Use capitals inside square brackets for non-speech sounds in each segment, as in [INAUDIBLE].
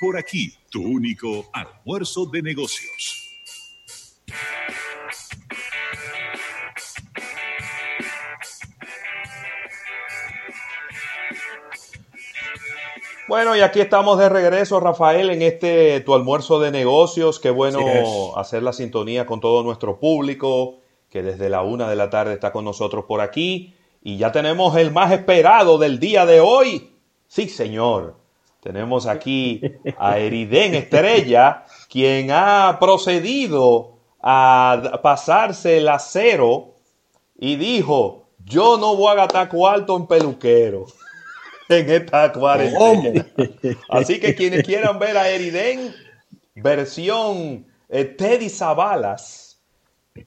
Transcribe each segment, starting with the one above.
por aquí, tu único almuerzo de negocios. Bueno, y aquí estamos de regreso, Rafael, en este tu almuerzo de negocios. Qué bueno hacer la sintonía con todo nuestro público, que desde la una de la tarde está con nosotros por aquí. Y ya tenemos el más esperado del día de hoy. Sí, señor. Tenemos [LAUGHS] aquí a Eriden Estrella, quien ha procedido a pasarse el acero y dijo, yo no voy a gastar cuarto en peluquero [LAUGHS] en esta cuarentena. Así que quienes quieran ver a Eriden, versión eh, Teddy Zabalas,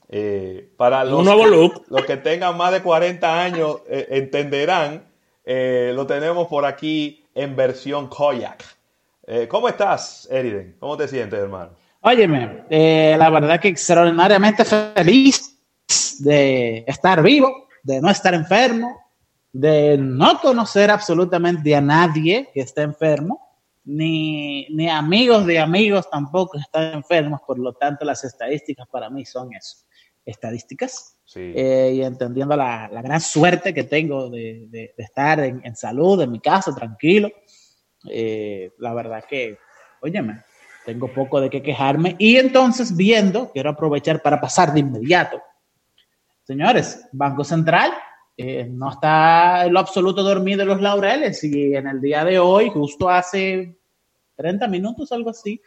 eh, para los, que, los que tengan más de 40 años eh, entenderán, lo tenemos por aquí en versión Koyak. ¿Cómo estás, Eriden? ¿Cómo te sientes, hermano? Óyeme, la verdad que extraordinariamente feliz de estar vivo, de no estar enfermo, de no conocer absolutamente a nadie que esté enfermo, ni, amigos de amigos tampoco están enfermos, por lo tanto las estadísticas para mí son eso, estadísticas. Eh, y entendiendo la, gran suerte que tengo de, estar en, salud, en mi casa, tranquilo. Eh, la verdad que, óyeme, tengo poco de qué quejarme. Y entonces, viendo, quiero aprovechar para pasar de inmediato. Señores, Banco Central eh, no está en lo absoluto dormido en los laureles y en el día de hoy, justo hace 30 minutos, algo así,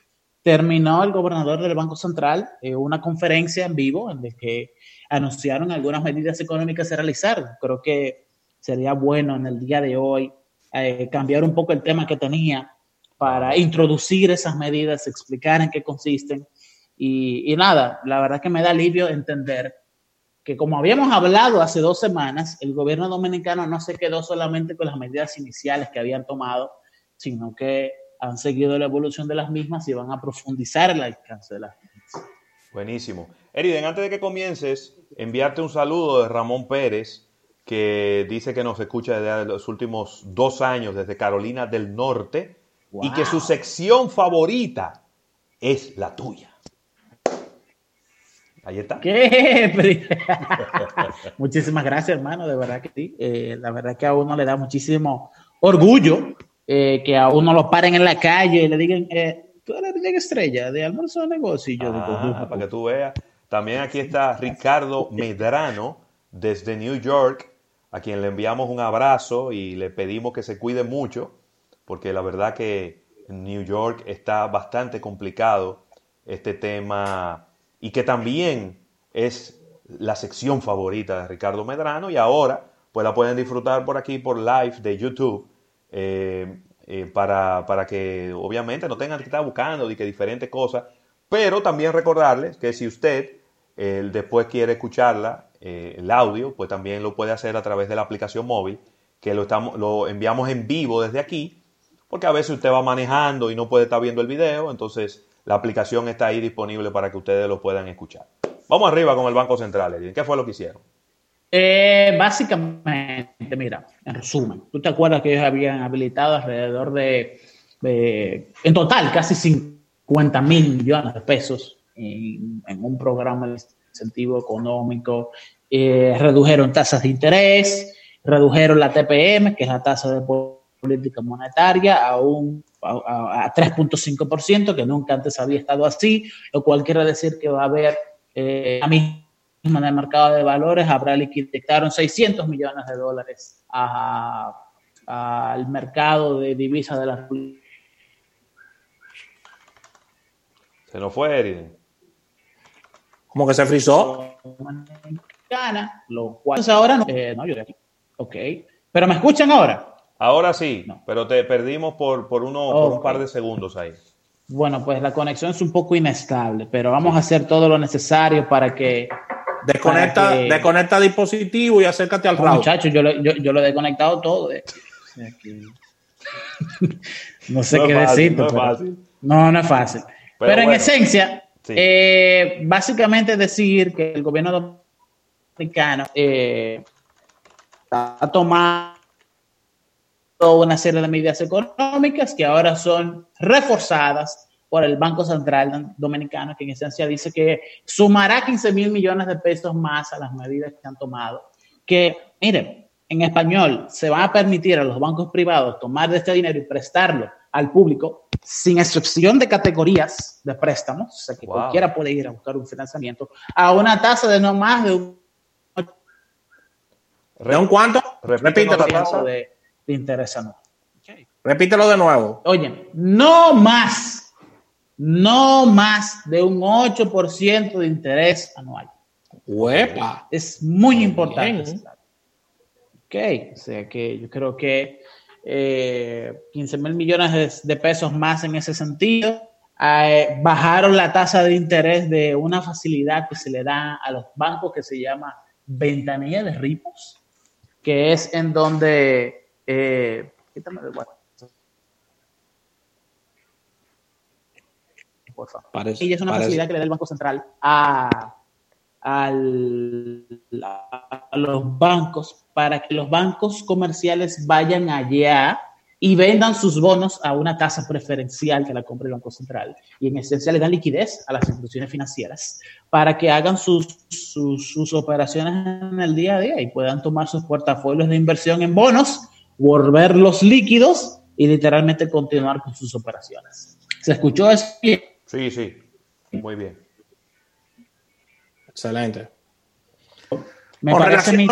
terminó el gobernador del Banco Central eh, una conferencia en vivo en la que anunciaron algunas medidas económicas a realizar. Creo que sería bueno en el día de hoy eh, cambiar un poco el tema que tenía para introducir esas medidas, explicar en qué consisten. Y, y nada, la verdad que me da alivio entender que como habíamos hablado hace dos semanas, el gobierno dominicano no se quedó solamente con las medidas iniciales que habían tomado, sino que han seguido la evolución de las mismas y van a profundizar el alcance de las mismas. Buenísimo. Eriden, antes de que comiences, enviarte un saludo de Ramón Pérez, que dice que nos escucha desde los últimos dos años desde Carolina del Norte y que su sección favorita es la tuya. Ahí está. ¿Qué? [LAUGHS] Muchísimas gracias, hermano, de verdad que sí. Eh, la verdad que a uno le da muchísimo orgullo eh, que a uno lo paren en la calle y le digan, eh, tú eres la estrella de almuerzo de negocio. yo ah, para que tú veas. También aquí está Ricardo Medrano desde New York, a quien le enviamos un abrazo y le pedimos que se cuide mucho, porque la verdad que en New York está bastante complicado este tema y que también es la sección favorita de Ricardo Medrano y ahora pues la pueden disfrutar por aquí por live de YouTube eh, eh, para, para, que obviamente no tengan que estar buscando de que diferentes cosas, pero también recordarles que si usted eh, después quiere escucharla, el audio, pues también lo puede hacer a través de la aplicación móvil, que lo, estamos, lo enviamos en vivo desde aquí, porque a veces usted va manejando y no puede estar viendo el video, entonces la aplicación está ahí disponible para que ustedes lo puedan escuchar. Vamos arriba con el Banco Central. ¿Qué fue lo que hicieron? Eh, básicamente, mira, en resumen, tú te acuerdas que ellos habían habilitado alrededor de, en total, casi 50 mil millones de pesos en, un programa de incentivo económico, eh, redujeron tasas de interés, redujeron la TPM, que es la tasa de política monetaria, a un a, 3.5%, que nunca antes había estado así, lo cual quiere decir que va a haber eh, a misma en el mercado de valores, habrá liquidaron 600 millones de dólares al mercado de divisas de la Se nos fue, Eriden. ¿Cómo que se frizó? Lo cual, ahora no, eh, no, yo de aquí. Ok. Pero me escuchan ahora. Ahora sí, pero te perdimos por, por, uno, por un par de segundos ahí. Bueno, pues la conexión es un poco inestable, pero vamos a hacer todo lo necesario para que... Desconecta, desconecta dispositivo y acércate al router. Muchachos, yo, lo, yo, yo lo he desconectado todo. no sé qué decir. No, no, no es fácil. Pero, en esencia, eh, básicamente decir que el gobierno dominicano eh, ha tomado una serie de medidas económicas que ahora son reforzadas por el Banco Central Dominicano, que en esencia dice que sumará 15 mil millones de pesos más a las medidas que han tomado. Que, miren, en español, se va a permitir a los bancos privados tomar de este dinero y prestarlo al público sin excepción de categorías de préstamos, o sea que cualquiera puede ir a buscar un financiamiento, a una tasa de no más de un... ¿De un cuánto? Repítelo. De, de interés anual. Repítelo de nuevo. Oye, no más, no más de un 8% de interés anual. Huepa. Es muy importante. Ok, o sea que yo creo que 15 eh, mil millones de, pesos más en ese sentido. Eh, bajaron la tasa de interés de una facilidad que se le da a los bancos que se llama ventanilla de ripos, que es en donde... Eh, quítame de favor. Parece, Ella es una facilidad que le da el Banco Central a, a los bancos para que los bancos comerciales vayan allá y vendan sus bonos a una tasa preferencial que la compre el Banco Central. Y en esencia le dan liquidez a las instituciones financieras para que hagan sus, sus, operaciones en el día a día y puedan tomar sus portafolios de inversión en bonos, volverlos líquidos y literalmente continuar con sus operaciones. ¿Se escuchó eso? Sí, sí, muy bien. Excelente con relación,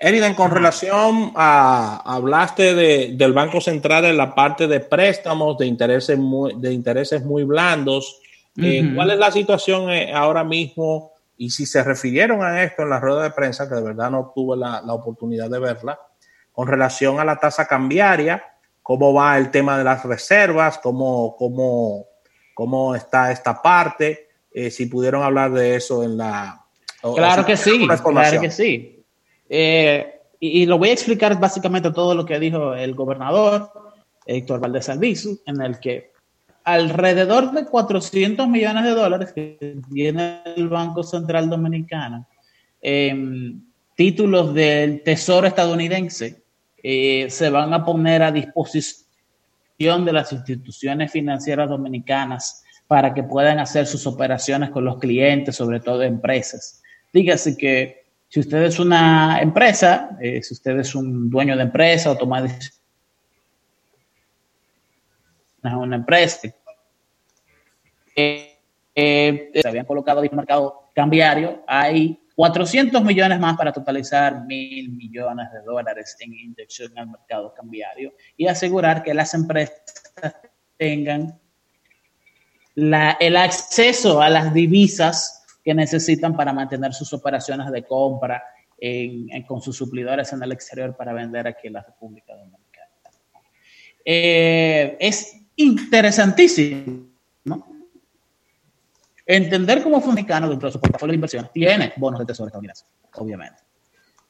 Eriden, con relación a, hablaste del Banco Central en la parte de préstamos de intereses muy, de intereses muy blandos. Eh, ¿Cuál es la situación eh, ahora mismo? Y si se refirieron a esto en la rueda de prensa, que de verdad no tuve la, oportunidad de verla, con relación a la tasa cambiaria, cómo va el tema de las reservas, cómo, cómo, cómo está esta parte, eh, si pudieron hablar de eso en la, claro que sí, claro que sí. Eh, y, lo voy a explicar básicamente todo lo que dijo el gobernador Héctor Valdés Albizu, en el que alrededor de 400 millones de dólares que tiene el Banco Central Dominicano en títulos del Tesoro estadounidense eh, se van a poner a disposición de las instituciones financieras dominicanas para que puedan hacer sus operaciones con los clientes, sobre todo empresas. Dígase que si usted es una empresa, eh, si usted es un dueño de empresa o toma una empresa, eh, eh, se habían colocado el mercado cambiario, hay 400 millones más para totalizar mil millones de dólares en inyección al mercado cambiario y asegurar que las empresas tengan el acceso a las divisas que necesitan para mantener sus operaciones de compra con sus suplidores en el exterior para vender aquí en la República Dominicana. Eh, es interesantísimo entender cómo funciona dentro de su portafolio de inversión tiene bonos de tesoro estadounidense, obviamente.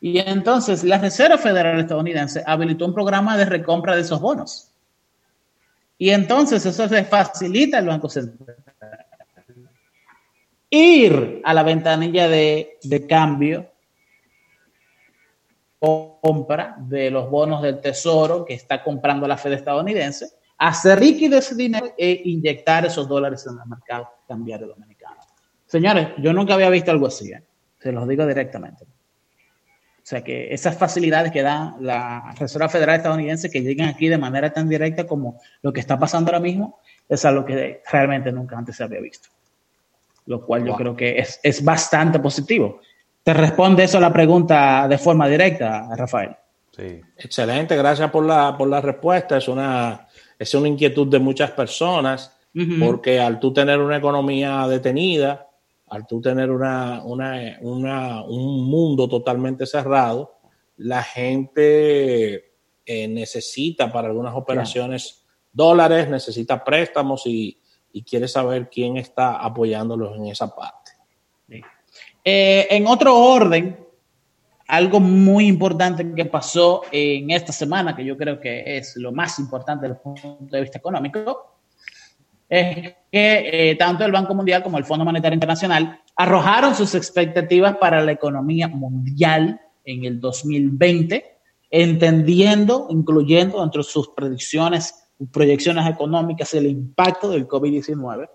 Y entonces la Reserva Federal estadounidense habilitó un programa de recompra de esos bonos. Y entonces eso se facilita al Banco Central ir a la ventanilla de, de cambio compra de los bonos del tesoro que está comprando la Fed estadounidense, hacer líquido ese dinero e inyectar esos dólares en el mercado cambiario dominicano. Señores, yo nunca había visto algo así, ¿eh? se los digo directamente. O sea que esas facilidades que da la Reserva Federal estadounidense que llegan aquí de manera tan directa como lo que está pasando ahora mismo, es algo que realmente nunca antes se había visto lo cual yo creo que es, es, bastante positivo. ¿Te responde eso a la pregunta de forma directa, Rafael? Sí. Excelente, gracias por la, por la respuesta. Es una, es una inquietud de muchas personas, porque al tú tener una economía detenida, al tú tener una, una, una, un mundo totalmente cerrado, la gente eh, necesita para algunas operaciones dólares, necesita préstamos y, y quiere saber quién está apoyándolos en esa parte. Eh, en otro orden, algo muy importante que pasó en esta semana, que yo creo que es lo más importante desde el punto de vista económico, es que eh, tanto el Banco Mundial como el Fondo Monetario Internacional arrojaron sus expectativas para la economía mundial en el 2020 entendiendo, incluyendo entre sus predicciones, proyecciones económicas, el impacto del COVID-19.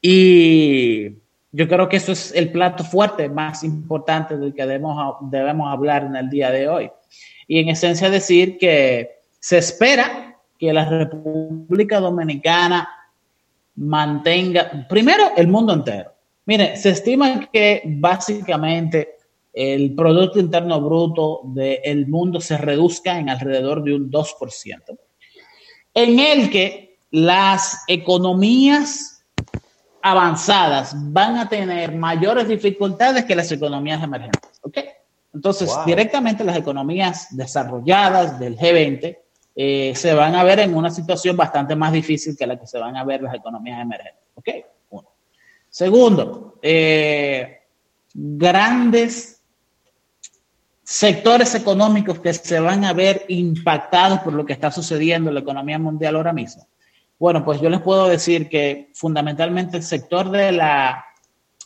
Y yo creo que eso es el plato fuerte más importante del que debemos, debemos hablar en el día de hoy. Y en esencia decir que se espera que la República Dominicana mantenga, primero, el mundo entero. Mire, se estima que básicamente el Producto Interno Bruto del mundo se reduzca en alrededor de un 2%, en el que las economías avanzadas van a tener mayores dificultades que las economías emergentes. ¿ok? Entonces, directamente las economías desarrolladas del G20 eh, se van a ver en una situación bastante más difícil que la que se van a ver las economías emergentes. ¿Ok? Uno. Segundo, eh, grandes sectores económicos que se van a ver impactados por lo que está sucediendo en la economía mundial ahora mismo. Bueno, pues yo les puedo decir que fundamentalmente el sector de la,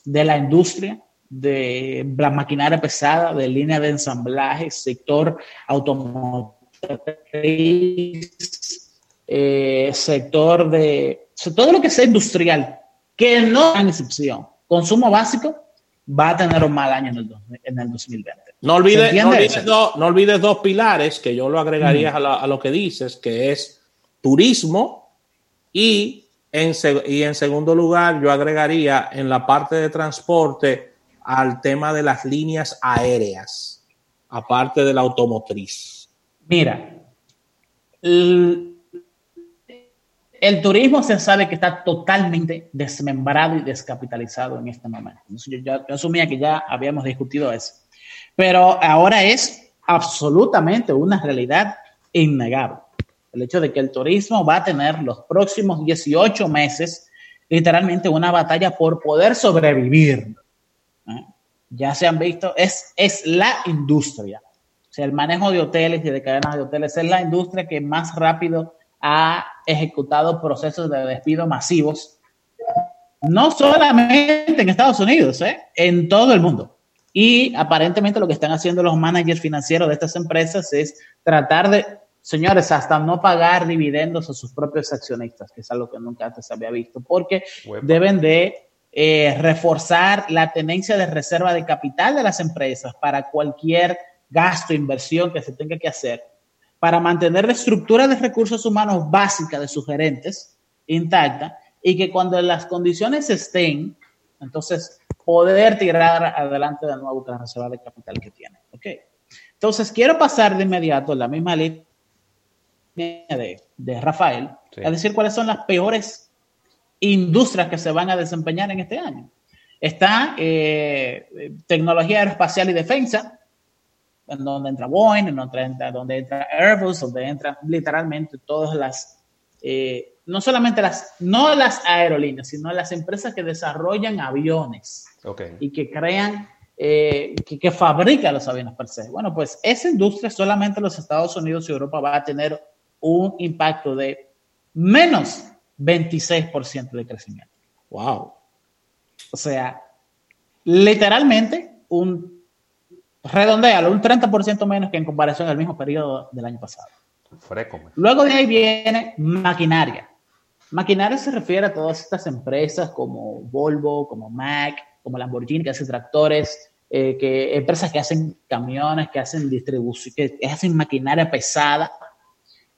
de la industria, de la maquinaria pesada, de línea de ensamblaje, sector automotriz, eh, sector de todo lo que sea industrial, que no hay excepción, consumo básico, va a tener un mal año en el, en el 2020. No olvides, no, olvides dos, no olvides, dos, pilares que yo lo agregaría a, a, lo que dices, que es turismo y en, y en segundo lugar yo agregaría en la parte de transporte al tema de las líneas aéreas, aparte de la automotriz. Mira, el, turismo se sabe que está totalmente desmembrado y descapitalizado en este momento. Yo, asumía que ya habíamos discutido eso. Pero ahora es absolutamente una realidad innegable. El hecho de que el turismo va a tener los próximos 18 meses literalmente una batalla por poder sobrevivir. ¿eh? Ya se han visto, es, es la industria. O sea, el manejo de hoteles y de cadenas de hoteles es la industria que más rápido ha ejecutado procesos de despido masivos, no solamente en Estados Unidos, ¿eh? en todo el mundo. Y aparentemente lo que están haciendo los managers financieros de estas empresas es tratar de, señores, hasta no pagar dividendos a sus propios accionistas, que es algo que nunca antes había visto, porque deben de eh, reforzar la tenencia de reserva de capital de las empresas para cualquier gasto, inversión que se tenga que hacer para mantener la estructura de recursos humanos básica de sus gerentes intacta y que cuando las condiciones estén, entonces poder tirar adelante de nuevo con la reserva de capital que tiene. ¿ok? Entonces quiero pasar de inmediato la misma línea de, de Rafael a decir cuáles son las peores industrias que se van a desempeñar en este año. Está eh, tecnología aeroespacial y defensa, en donde entra Boeing, en donde entra, donde entra Airbus, donde entran literalmente todas las, eh, no solamente las, no las aerolíneas, sino las empresas que desarrollan aviones y que crean, eh, que, que fabrican los aviones per se. Bueno, pues esa industria solamente los Estados Unidos y Europa va a tener un impacto de menos 26% de crecimiento. Wow. O sea, literalmente un redondealo, un 30% menos que en comparación al mismo periodo del año pasado. Luego de ahí viene maquinaria. Maquinaria se refiere a todas estas empresas como Volvo, como Mac, como Lamborghini, que hacen tractores, eh, que, empresas que hacen camiones, que hacen distribución, que hacen maquinaria pesada,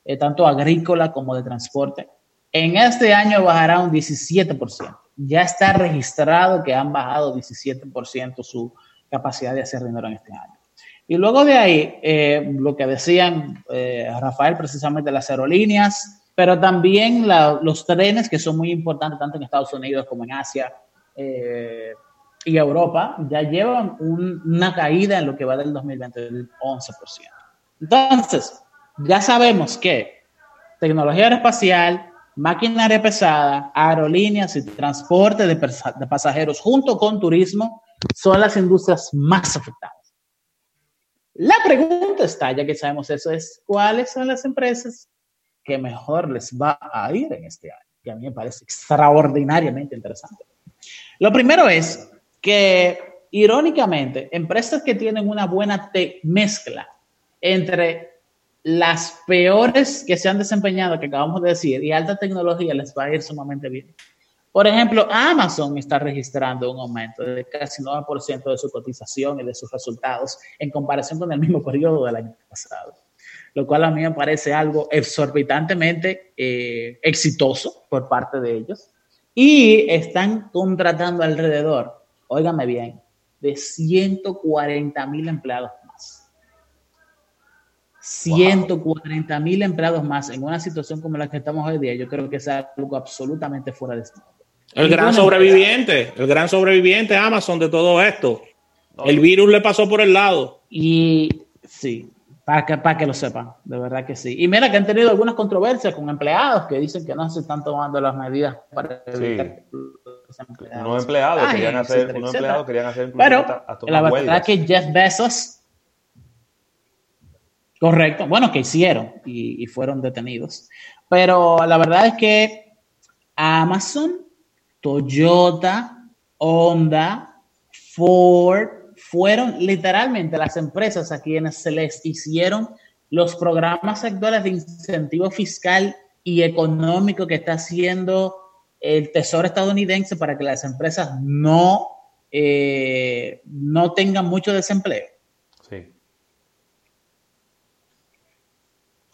eh, tanto agrícola como de transporte. En este año bajará un 17%. Ya está registrado que han bajado 17% su, capacidad de hacer dinero en este año. Y luego de ahí, eh, lo que decían eh, Rafael, precisamente las aerolíneas, pero también los trenes, que son muy importantes tanto en Estados Unidos como en Asia eh, y Europa, ya llevan una caída en lo que va del 2020 del 11%. Entonces, ya sabemos que tecnología aeroespacial, maquinaria pesada, aerolíneas y transporte de, de pasajeros junto con turismo son las industrias más afectadas. La pregunta está, ya que sabemos eso, es cuáles son las empresas que mejor les va a ir en este año, que a mí me parece extraordinariamente interesante. Lo primero es que, irónicamente, empresas que tienen una buena mezcla entre las peores que se han desempeñado, que acabamos de decir, y alta tecnología les va a ir sumamente bien. Por ejemplo, Amazon está registrando un aumento de casi 9% de su cotización y de sus resultados en comparación con el mismo periodo del año pasado, lo cual a mí me parece algo exorbitantemente eh, exitoso por parte de ellos. Y están contratando alrededor, óigame bien, de 140 mil empleados 140 mil empleados más en una situación como la que estamos hoy día, yo creo que es algo absolutamente fuera de este El gran sobreviviente, el gran sobreviviente Amazon de todo esto. El virus le pasó por el lado. Y sí, para que, para que lo sepan, de verdad que sí. Y mira que han tenido algunas controversias con empleados que dicen que no se están tomando las medidas para evitar los empleados. Unos empleados querían hacer, unos empleados querían hacer Pero la verdad es que Jeff Bezos Correcto, bueno, que hicieron y, fueron detenidos. Pero la verdad es que Amazon, Toyota, Honda, Ford, fueron literalmente las empresas a quienes se les hicieron los programas actuales de incentivo fiscal y económico que está haciendo el Tesoro estadounidense para que las empresas no, eh, no tengan mucho desempleo.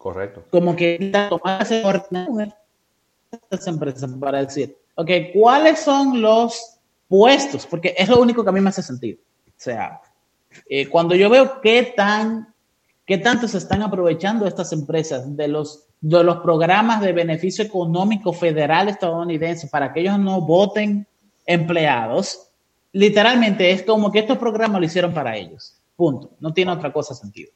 Correcto. Como que tomarse estas empresas para decir, ok, ¿cuáles son los puestos? Porque es lo único que a mí me hace sentido. O sea, eh, cuando yo veo qué tan, qué tanto se están aprovechando estas empresas de los, de los programas de beneficio económico federal estadounidense para que ellos no voten empleados, literalmente es como que estos programas lo hicieron para ellos. Punto. No tiene otra cosa sentido.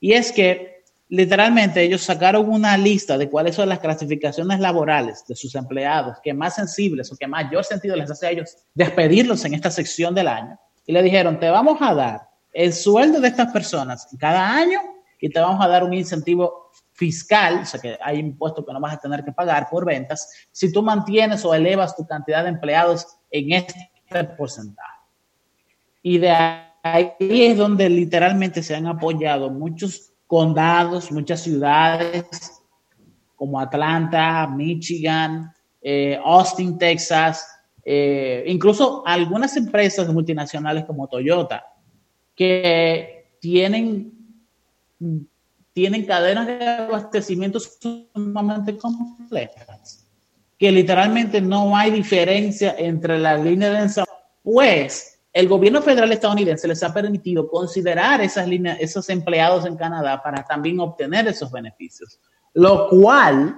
Y es que literalmente ellos sacaron una lista de cuáles son las clasificaciones laborales de sus empleados que más sensibles o que mayor sentido les hace a ellos despedirlos en esta sección del año. Y le dijeron, te vamos a dar el sueldo de estas personas cada año y te vamos a dar un incentivo fiscal, o sea que hay impuestos que no vas a tener que pagar por ventas, si tú mantienes o elevas tu cantidad de empleados en este porcentaje. Y de ahí es donde literalmente se han apoyado muchos condados, muchas ciudades como Atlanta, Michigan, eh, Austin, Texas, eh, incluso algunas empresas multinacionales como Toyota, que tienen, tienen cadenas de abastecimiento sumamente complejas, que literalmente no hay diferencia entre la línea de pues el gobierno federal estadounidense les ha permitido considerar esos empleados en Canadá para también obtener esos beneficios. Lo cual,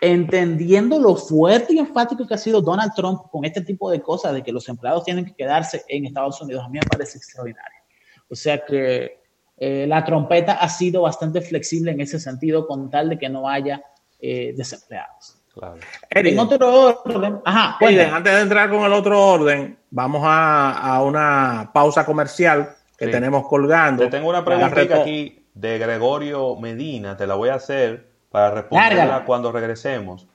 entendiendo lo fuerte y enfático que ha sido Donald Trump con este tipo de cosas, de que los empleados tienen que quedarse en Estados Unidos, a mí me parece extraordinario. O sea que eh, la trompeta ha sido bastante flexible en ese sentido, con tal de que no haya eh, desempleados. En otro orden, ajá, antes de entrar con el otro orden, vamos a, una pausa comercial que tenemos colgando. Te tengo una pregunta aquí de Gregorio Medina, te la voy a hacer para responderla cuando regresemos.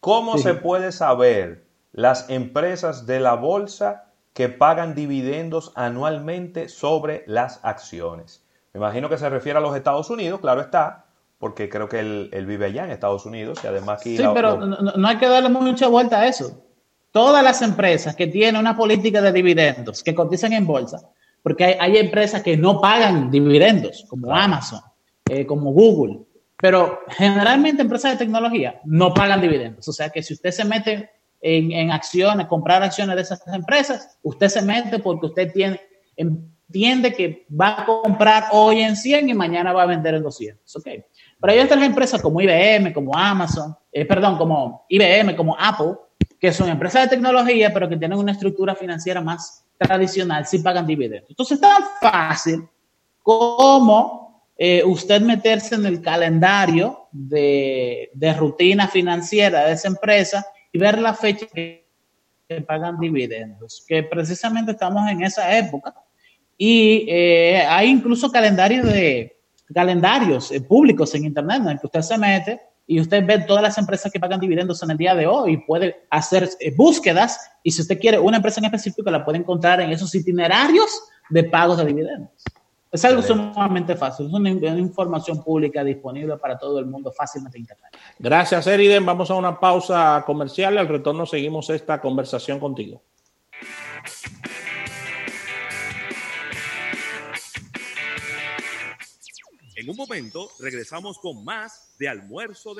¿Cómo se puede saber las empresas de la bolsa que pagan dividendos anualmente sobre las acciones? Me imagino que se refiere a los Estados Unidos, claro está, porque creo que él, vive allá en Estados Unidos y además aquí... Sí, pero no, hay que darle mucha vuelta a eso. Todas las empresas que tienen una política de dividendos, que cotizan en bolsa, porque hay, empresas que no pagan dividendos, como Amazon, eh, como Google, pero generalmente empresas de tecnología no pagan dividendos. O sea que si usted se mete en, en acciones, comprar acciones de esas empresas, usted se mete porque usted tiene, entiende que va a comprar hoy en 100 y mañana va a vender en 200. Okay. Pero hay otras empresas como IBM, como Amazon, eh, perdón, como IBM, como Apple, que son empresas de tecnología, pero que tienen una estructura financiera más tradicional, si pagan dividendos. Entonces, es tan fácil como eh, usted meterse en el calendario de, rutina financiera de esa empresa y ver la fecha que pagan dividendos, que precisamente estamos en esa época. Y eh, hay incluso calendarios de, calendarios eh, públicos en Internet en el que usted se mete y usted ve todas las empresas que pagan dividendos en el día de hoy, puede hacer eh, búsquedas y si usted quiere una empresa en específico la puede encontrar en esos itinerarios de pagos de dividendos. Es algo sumamente fácil, es una, información pública disponible para todo el mundo fácilmente en internet. Gracias, Eriden. Vamos a una pausa comercial y al retorno seguimos esta conversación contigo. En un momento regresamos con más de almuerzo de